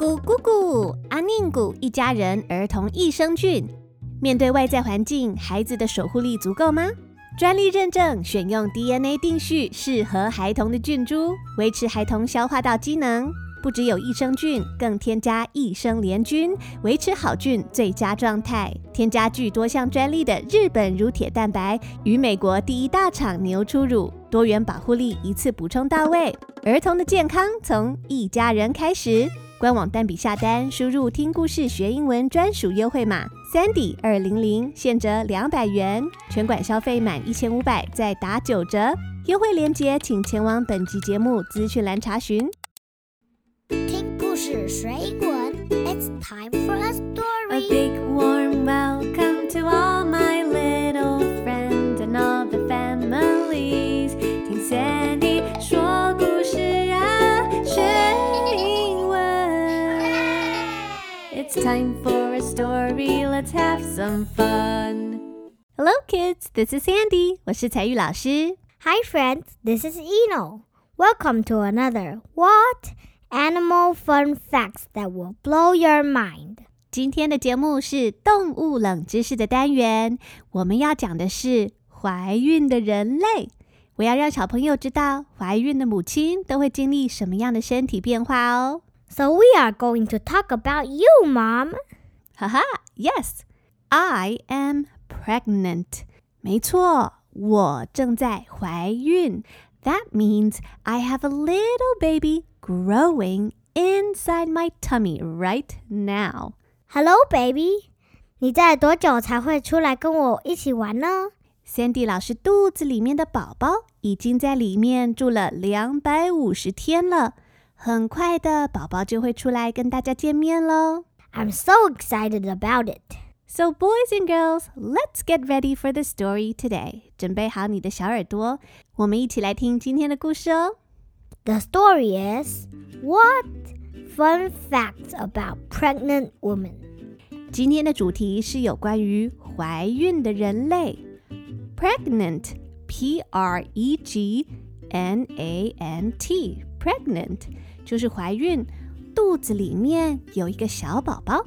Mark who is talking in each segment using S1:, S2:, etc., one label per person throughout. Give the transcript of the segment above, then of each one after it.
S1: 咕咕咕，阿宁谷一家人儿童益生菌。面对外在环境，孩子的守护力足够吗？专利认证，选用 DNA 定序，适合孩童的菌株，维持孩童消化道机能。不只有益生菌，更添加益生联菌，维持好菌最佳状态。添加具多项专利的日本乳铁蛋白，与美国第一大厂牛初乳，多元保护力一次补充到位。儿童的健康从一家人开始。官网单笔下单，输入“听故事学英文”专属优惠码 “Sandy 二零零”，现折两百元。全馆消费满一千五百再打九折。优惠链接请前往本集节目资讯栏查询。
S2: 听故事学英文，It's time for a story.
S1: A big warm time for a story. Let's have some fun. Hello, kids. This is Sandy. 我是彩玉老师。
S2: Hi, friends. This is Eno. Welcome to another What Animal Fun Facts that will blow your mind.
S1: 今天的节目是动物冷知识的单元，我们要讲的是怀孕的人类。我要让小朋友知道，怀孕的母亲都会经历什么样的身体变化哦。
S2: So we are going to talk about you, Mom.
S1: 哈哈，Yes, I am pregnant。没错，我正在怀孕。That means I have a little baby growing inside my tummy right now.
S2: Hello, baby. 你在多久才会出来跟我一起玩呢？
S1: Sandy 老师肚子里面的宝宝已经在里面住了两百五十天了， 很快的，宝宝就会出来跟大家见面喽。
S2: I'm so excited about it.
S1: So, boys and girls, let's get ready for the story today. 准备好你的小耳朵，我们一起来听今天的故事哦。
S2: The story is What Fun Facts About Pregnant Women?
S1: 今天的主题是有关于怀孕的人类，pregnant, p r e g n a n t, pregnant 就是怀孕，肚子里面有一个小宝宝。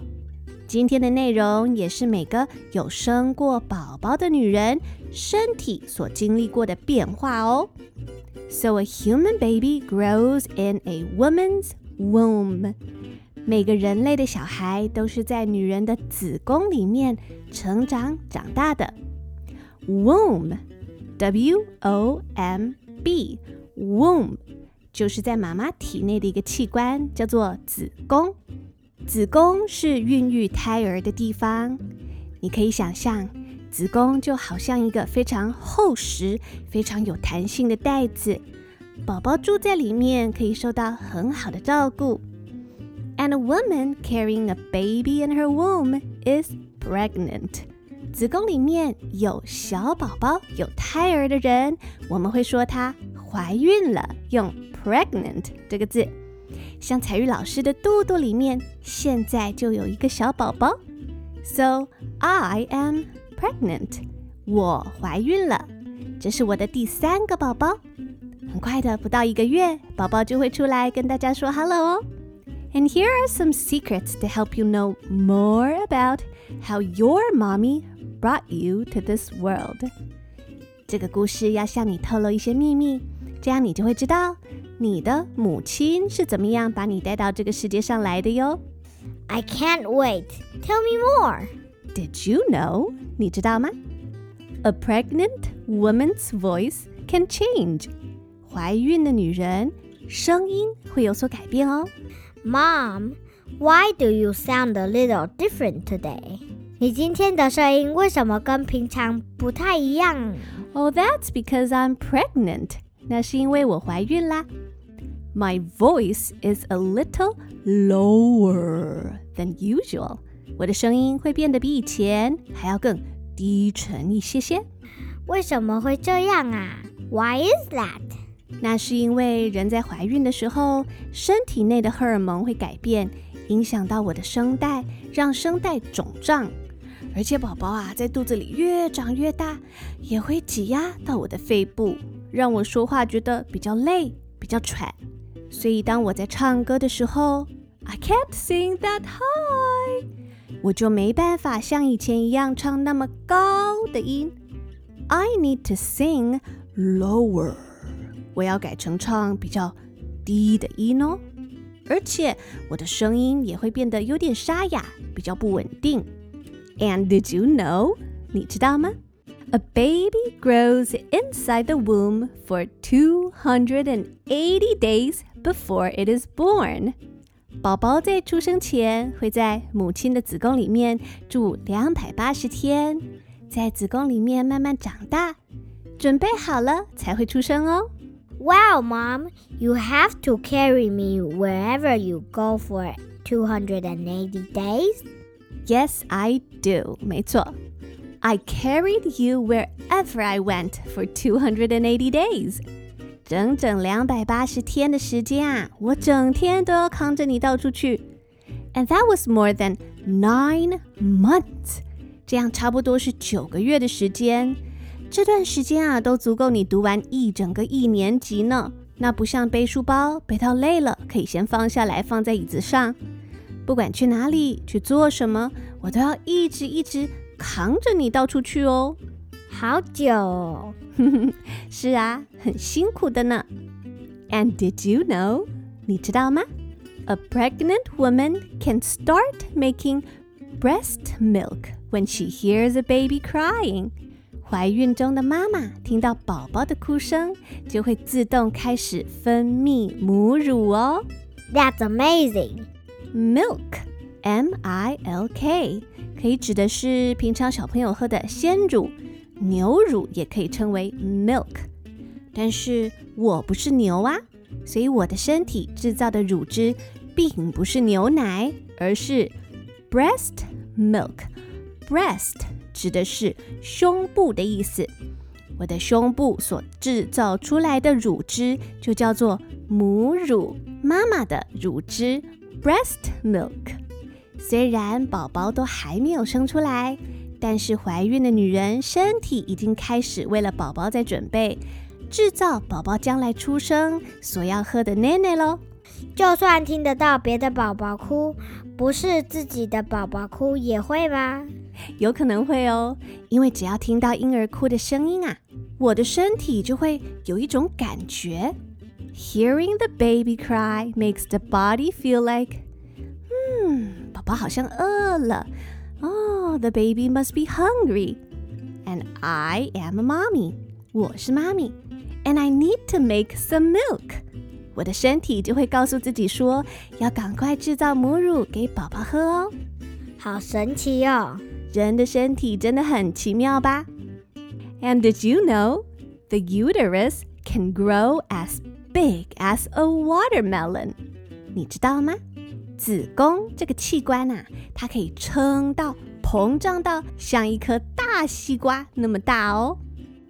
S1: 今天的内容也是每个有生过宝宝的女人身体所经历过的变化哦。So a human baby grows in a woman's womb. 每个人类的小孩都是在女人的子宫里面成长长大的。Womb, W O M B, womb 就是在妈妈体内的一个器官，叫做子宫。子宫是孕育胎儿的地方。你可以想象，子宫就好像一个非常厚实、非常有弹性的袋子，宝宝住在里面可以受到很好的照顾。And a woman carrying a baby in her womb is pregnant. 子宫里面有小宝宝、有胎儿的人，我们会说她怀孕了，用 pregnant 这个字。像彩玉老师的肚肚里面现在就有一个小宝宝，So I am pregnant. 我怀孕了，这是我的第三个宝宝。很快的，不到一个月，宝宝就会出来跟大家说 hello 哦。And here are some secrets to help you know more about how your mommy brought you to this world. 这个故事要向你透露一些秘密，这样你就会知道 你的母亲是怎么样把你带到这个世界上来的哟。
S2: I can't wait. Tell me more.
S1: Did you know？你知道吗？A pregnant woman's voice can change。怀孕的女人声音会有所改变哦。
S2: Mom, why do you sound a little different today? 你今天的声音为什么跟平常不太一样？
S1: Oh, that's because I'm pregnant. 那是因为我怀孕啦。My voice is a little lower than usual. 我的声音会变得比以前还要更低沉一些些。
S2: 为什么会这样啊？Why is that?
S1: 那是因为人在怀孕的时候，身体内的荷尔蒙会改变，影响到我的声带，让声带肿胀。而且宝宝啊，在肚子里越长越大，也会挤压到我的肺部，让我说话觉得比较累、比较喘。所以当我在唱歌的时候，I can't sing that high. 我就没办法像以前一样唱那么高的音。I need to sing lower. 我要改成唱比较低的音哦。而且我的声音也会变得有点沙哑，比较不稳定。And did you know？你知道吗 ？A baby grows inside the womb for 280 days before it is born. 宝宝在出生前会在母亲的子宫里面住两百八十天，在子宫里面慢慢长大，准备好了才会出生哦。
S2: Wow, Mom, you have to carry me wherever you go for 280 days?
S1: Yes, I do. 没错 ，I carried you wherever I went for 280 days. 整整两百八十天的时间啊，我整天都要扛着你到处去。And that was more than nine months. 这样差不多是九个月的时间。这段时间啊，都足够你读完一整个一年级呢。那不像背书包，背到累了可以先放下来，放在椅子上。不管去哪里，去做什么，我都要一直一直 扛着你到处去哦。
S2: 好久，
S1: 是啊，很辛苦的呢。And did you know？你知道吗？A pregnant woman can start making breast milk when she hears a baby crying. 怀孕中的妈妈听到宝宝的哭声，就会自动开始分泌母乳哦。
S2: That's amazing.
S1: Milk, M-I-L-K， 可以指的是平常小朋友喝的鲜乳，牛乳也可以称为 milk。但是我不是牛啊，所以我的身体制造的乳汁并不是牛奶，而是 breast milk。Breast 指的是胸部的意思。我的胸部所制造出来的乳汁就叫做母乳，妈妈的乳汁 （breast milk）。虽然宝宝都还没有生出来，但是怀孕的女人身体已经开始为了宝宝在准备，制造宝宝将来出生所要喝的奶奶喽。
S2: 就算听得到别的宝宝哭，不是自己的宝宝哭也会吗？
S1: 有可能会哦，因为只要听到婴儿哭的声音啊，我的身体就会有一种感觉。Hearing the baby cry makes the body feel like，嗯，宝宝好像饿了。Oh, the baby must be hungry. And I am a mommy. 我是妈咪。And I need to make some milk. 我的身体就会告诉自己说，要赶快制造母乳给宝宝喝哦。
S2: 好神奇哦！
S1: 人的身体真的很奇妙吧？And did you know the uterus can grow as big as a watermelon？你知道吗？ 子宫这个器官啊，它可以撑到膨胀到像一颗大西瓜那么大哦。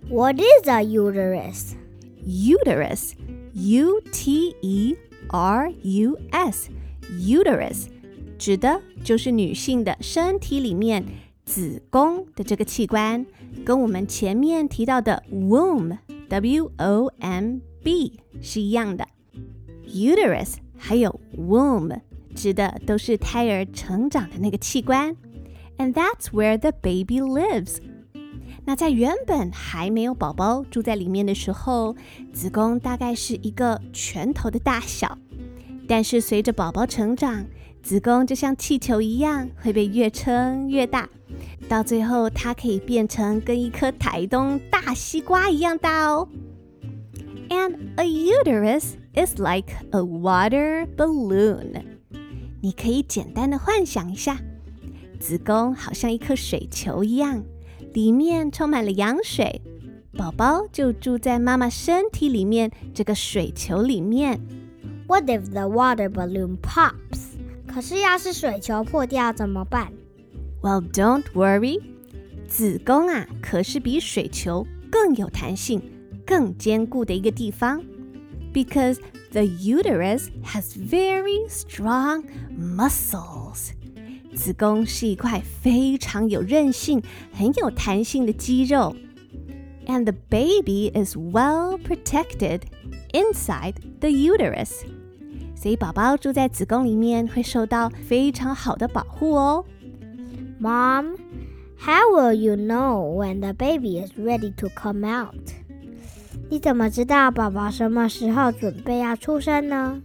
S2: What is a uterus?
S1: Uterus, U T E R U S, uterus 指的就是女性的身体里面。子宫的这个器官跟我们前面提到的 womb（w o m b） 是一样的，uterus 还有 womb 指的都是胎儿成长的那个器官，and that's where the baby lives。那在原本还没有宝宝住在里面的时候，子宫大概是一个拳头的大小，但是随着宝宝成长，子宫就像气球一样会被越撑越大。到最后，它可以变成跟一颗台东大西瓜一样大哦。And a uterus is like a water balloon。 你可以简单的幻想一下，子宫好像一颗水球一样，里面充满了羊水，宝宝就住在妈妈身体里面这个水球里面。
S2: What if the water balloon pops？可是要是水球破掉怎么办
S1: ？Well, don't worry，子宫啊可是比水球更有弹性、更坚固的一个地方，because the uterus has very strong muscles。子宫是一块非常有韧性、很有弹性的肌肉，and the baby is well protected inside the uterus。 所以宝宝住在子宫里面会受到非常好的保护哦。
S2: Mom, how will you know when the baby is ready to come out? 你怎么知道宝宝什么时候准备要出生呢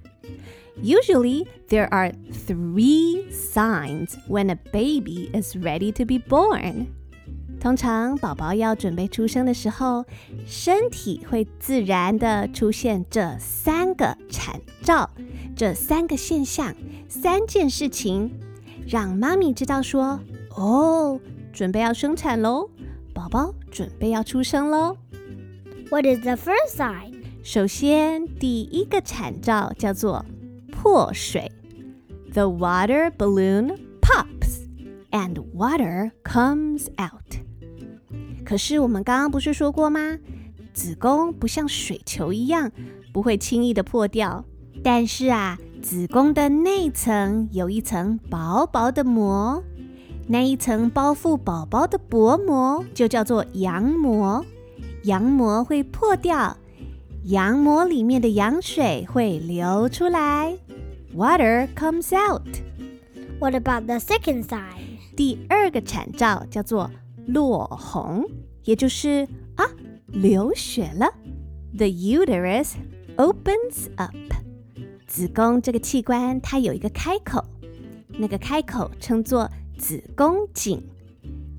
S1: ？Usually, there are three signs when a baby is ready to be born. 通常宝宝要准备出生的时候，身体会自然的出现这三个产兆，这三个现象，三件事情，让妈咪知道说：“哦，准备要生产喽，宝宝准备要出生喽。”
S2: What is the first sign?
S1: 首先，第一个产兆叫做破水。The water balloon pops and water comes out. 可是我们刚刚不是说过吗？子宫不像水球一样不会轻易的破掉。但是啊，子宫的内层有一层薄薄的膜，那一层包覆宝宝的薄膜就叫做羊膜。羊膜会破掉，羊膜里面的羊水会流出来，water comes out。
S2: What about the second sign？
S1: 第二个产兆叫做。落红，也就是啊，流血了。The uterus opens up。子宫这个器官它有一个开口，那个开口称作子宫颈。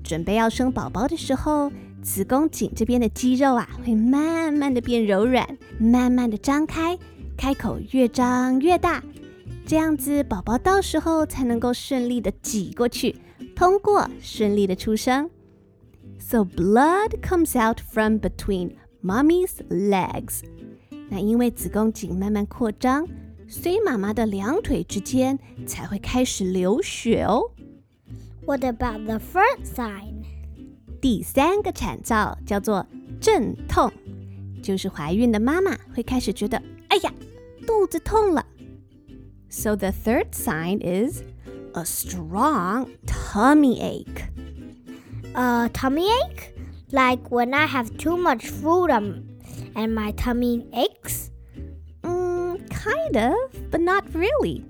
S1: 准备要生宝宝的时候，子宫颈这边的肌肉啊，会慢慢的变柔软，慢慢的张开，开口越张越大，这样子宝宝到时候才能够顺利的挤过去，通过顺利的出生。So blood comes out from between mommy's legs。那因为子宫颈慢慢扩张，所以妈妈的两腿之间才会开始流血哦。
S2: What about the first sign？
S1: 第三个产兆叫做阵痛，就是怀孕的妈妈会开始觉得，哎呀，肚子痛了。So the third sign is a strong tummy ache
S2: a tummy ache? Like when I have too much food um, and my tummy aches?
S1: Mm, kind of, but not really.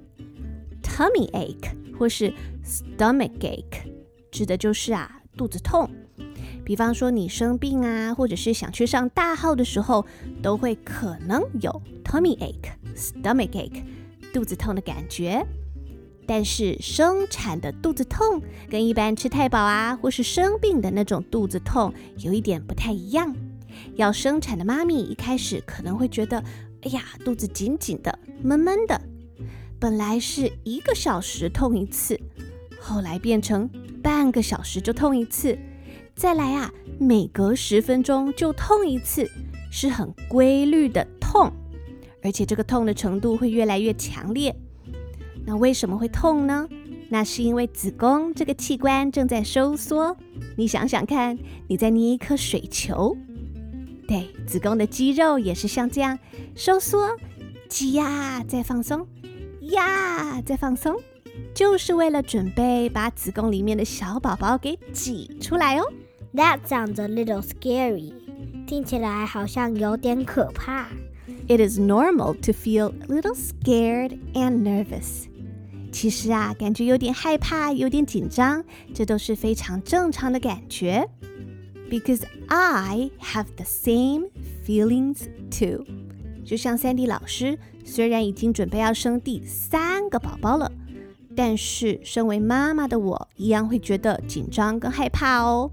S1: Tummy ache 或是 stomach ache 指的就是啊肚子痛。 比方说你生病啊，或者是想去上大号的时候，都会可能有 tummy ache、stomach ache 肚子痛的感觉。但是生产的肚子痛跟一般吃太饱啊，或是生病的那种肚子痛有一点不太一样。要生产的妈咪一开始可能会觉得，哎呀，肚子紧紧的、闷闷的。本来是一个小时痛一次，后来变成半个小时就痛一次，再来啊，每隔十分钟就痛一次，是很规律的痛，而且这个痛的程度会越来越强烈。那为什么会痛呢？那是因为子宫这个器官正在收缩。你想想看，你在捏一颗水球，对，子宫的肌肉也是像这样收缩，挤呀，再放松，压，再放松，就是为了准备把子宫里面的小宝宝给挤出来哦。
S2: That sounds a little scary，听起来好像有点可怕。
S1: It is normal to feel a little scared and nervous. 其实啊，感觉有点害怕，有点紧张，这都是非常正常的感觉。Because I have the same feelings too。就像三 D 老师，虽然已经准备要生第三个宝宝了，但是身为妈妈的我，一样会觉得紧张跟害怕哦。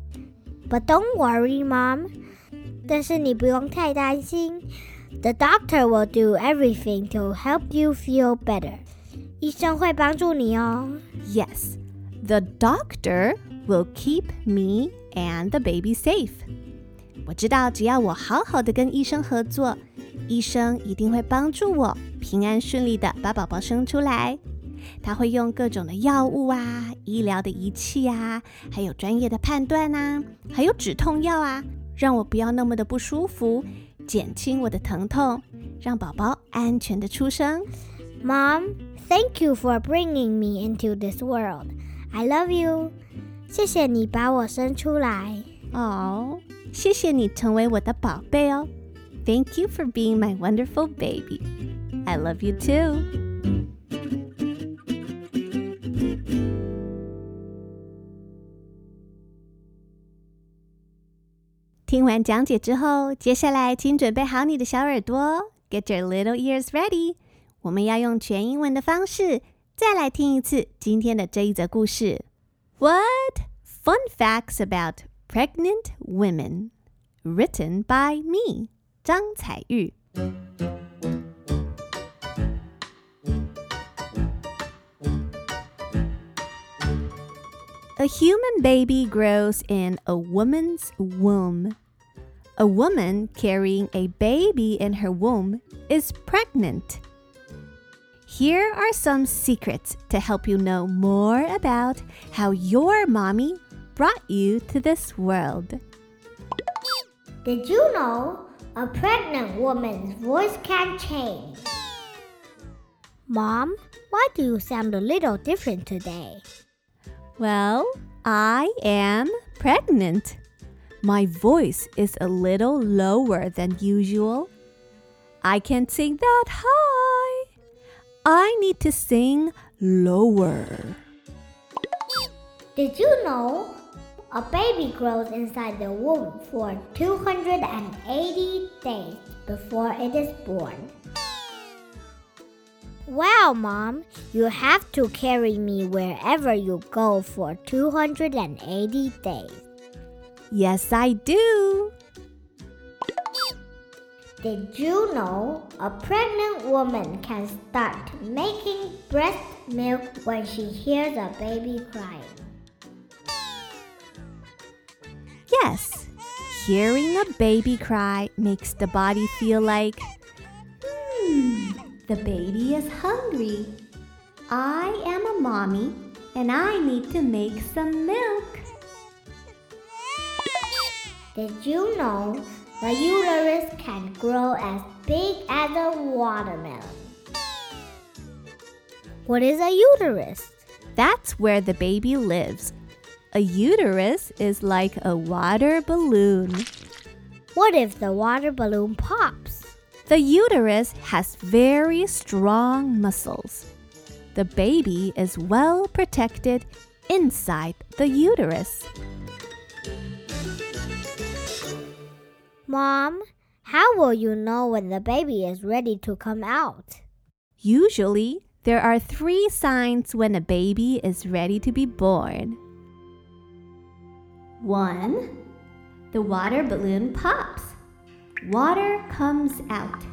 S2: But don't worry, mom。但是你不用太担心。The doctor will do everything to help you feel better. 医生会帮助你哦。
S1: Yes, the doctor will keep me and the baby safe. 我知道，只要我好好的跟医生合作，医生一定会帮助我平安顺利的把宝宝生出来。 他会用各种的药物啊、医疗的仪器啊，还有专业的判断啊，还有止痛药啊，让我不要那么的不舒服，减轻我的疼痛，让宝宝安全的出生。
S2: Mom, thank you for bringing me into this world. I love you. 谢谢你把我生出来。
S1: 哦，谢谢你成为我的宝贝哦。Thank you for being my wonderful baby. I love you too. 听完讲解之后，接下来请准备好你的小耳朵，Get your little ears ready。我们要用全英文的方式再来听一次今天的这一则故事。What fun facts about pregnant women? Written by me，张彩玉。A human baby grows in a woman's womb. A woman carrying a baby in her womb is pregnant. Here are some secrets to help you know more about how your mommy brought you to this world.
S2: Did you know a pregnant woman's voice can change? Mom, why do you sound a little different today?
S1: Well, I am pregnant. My voice is a little lower than usual. I can't sing that high. I need to sing lower.
S2: Did you know a baby grows inside the womb for 280 days before it is born? Wow, Mom, you have to carry me wherever you go for 280 days.
S1: Yes, I do.
S2: Did you know a pregnant woman can start making breast milk when she hears a baby crying?
S1: Yes, hearing a baby cry makes the body feel like, hmm, the baby is hungry. I am a mommy and I need to make some milk.
S2: Did you know the uterus can grow as big as a watermelon? What is a uterus?
S1: That's where the baby lives. A uterus is like a water balloon.
S2: What if the water balloon pops?
S1: The uterus has very strong muscles. The baby is well protected inside the uterus.
S2: Mom, how will you know when the baby is ready to come out?
S1: Usually, there are three signs when a baby is ready to be born. 1. The water balloon pops. Water comes out.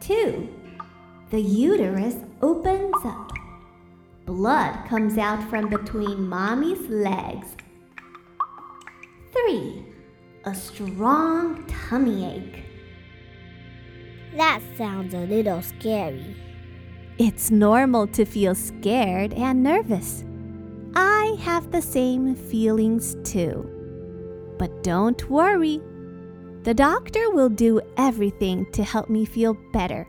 S1: 2. The uterus opens up. Blood comes out from between mommy's legs. 3. A strong tummy ache.
S2: That sounds a little scary.
S1: It's normal to feel scared and nervous. I have the same feelings too. But don't worry. The doctor will do everything to help me feel better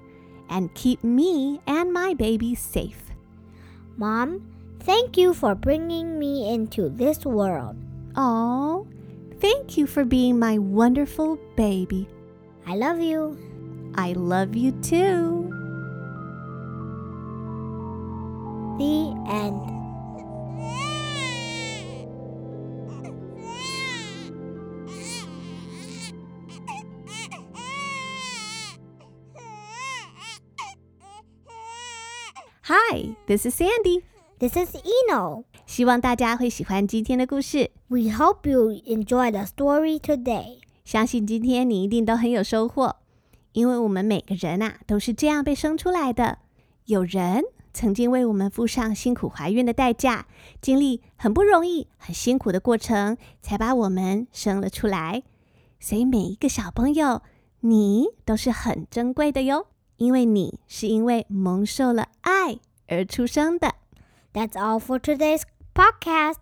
S1: and keep me and my baby safe.
S2: Mom, thank you for bringing me into this world.
S1: Oh, thank you for being my wonderful baby.
S2: I love you.
S1: I love you too.
S2: The end.
S1: Hi, this is Sandy.
S2: This is Eno.
S1: 希望大家会喜欢今天的故事。
S2: We hope you enjoy the story today.
S1: 相信今天你一定都很有收获，因为我们每个人啊都是这样被生出来的。有人曾经为我们付上辛苦怀孕的代价，经历很不容易、很辛苦的过程，才把我们生了出来。所以每一个小朋友，你都是很珍贵的哟，因为你是因为蒙受了爱而出生的。
S2: That's all for today's podcast.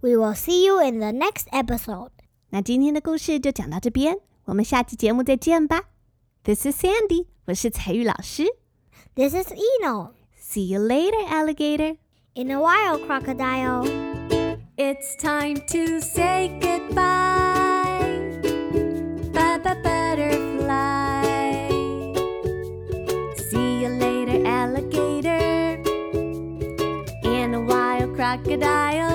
S2: We will see you in the next episode.
S1: 那今天的故事就讲到这边，我们下期节目再见吧。This is Sandy，我是彩玉老师。
S2: This is Eno.
S1: See you later, alligator.
S2: In a while, crocodile.
S1: It's time to say goodbye. Crocodile.